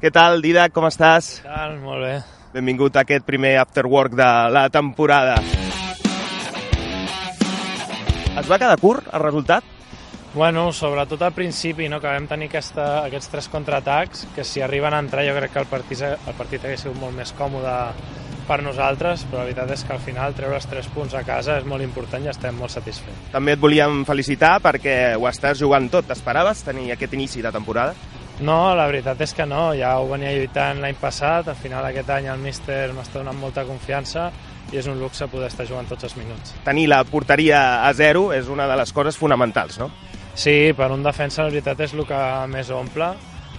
Què tal, Didac, com estàs? Què tal? Molt bé. Benvingut a aquest primer afterwork de la temporada. Et va quedar curt el resultat? Bueno, sobretot al principi, no? que vam tenir aquesta, aquests tres contraatacs, que si arriben a entrar jo crec que el partit, el partit hagués sigut molt més còmode per nosaltres, però la veritat és que al final treure els tres punts a casa és molt important i estem molt satisfets. També et volíem felicitar perquè ho estàs jugant tot. T'esperaves tenir aquest inici de temporada? No, la veritat és que no, ja ho venia lluitant l'any passat, al final aquest any el míster m'està donant molta confiança i és un luxe poder estar jugant tots els minuts. Tenir la porteria a zero és una de les coses fonamentals, no? Sí, per un defensa la veritat és el que més omple,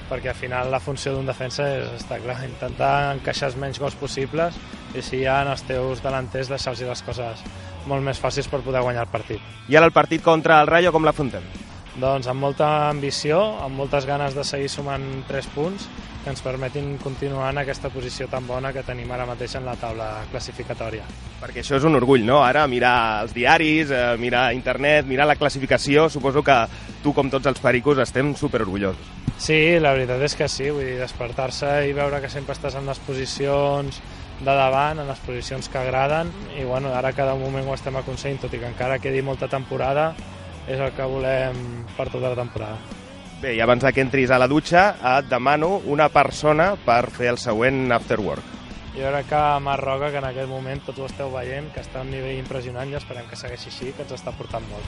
perquè al final la funció d'un defensa és, està clar, intentar encaixar els menys gols possibles i si ja en els teus delanters deixar-los les coses molt més fàcils per poder guanyar el partit. I ara el partit contra el Rayo com l'afrontem? Doncs amb molta ambició, amb moltes ganes de seguir sumant 3 punts que ens permetin continuar en aquesta posició tan bona que tenim ara mateix en la taula classificatòria. Perquè això és un orgull, no? Ara mirar els diaris, eh, mirar internet, mirar la classificació, suposo que tu, com tots els pericos, estem superorgullosos. Sí, la veritat és que sí, vull dir, despertar-se i veure que sempre estàs en les posicions de davant, en les posicions que agraden, i bueno, ara cada moment ho estem aconseguint, tot i que encara quedi molta temporada, és el que volem per tota la temporada. Bé, i abans que entris a la dutxa, et demano una persona per fer el següent after work. Jo crec que Marc que en aquest moment tots ho esteu veient, que està a un nivell impressionant i esperem que segueixi així, que ens està portant molt.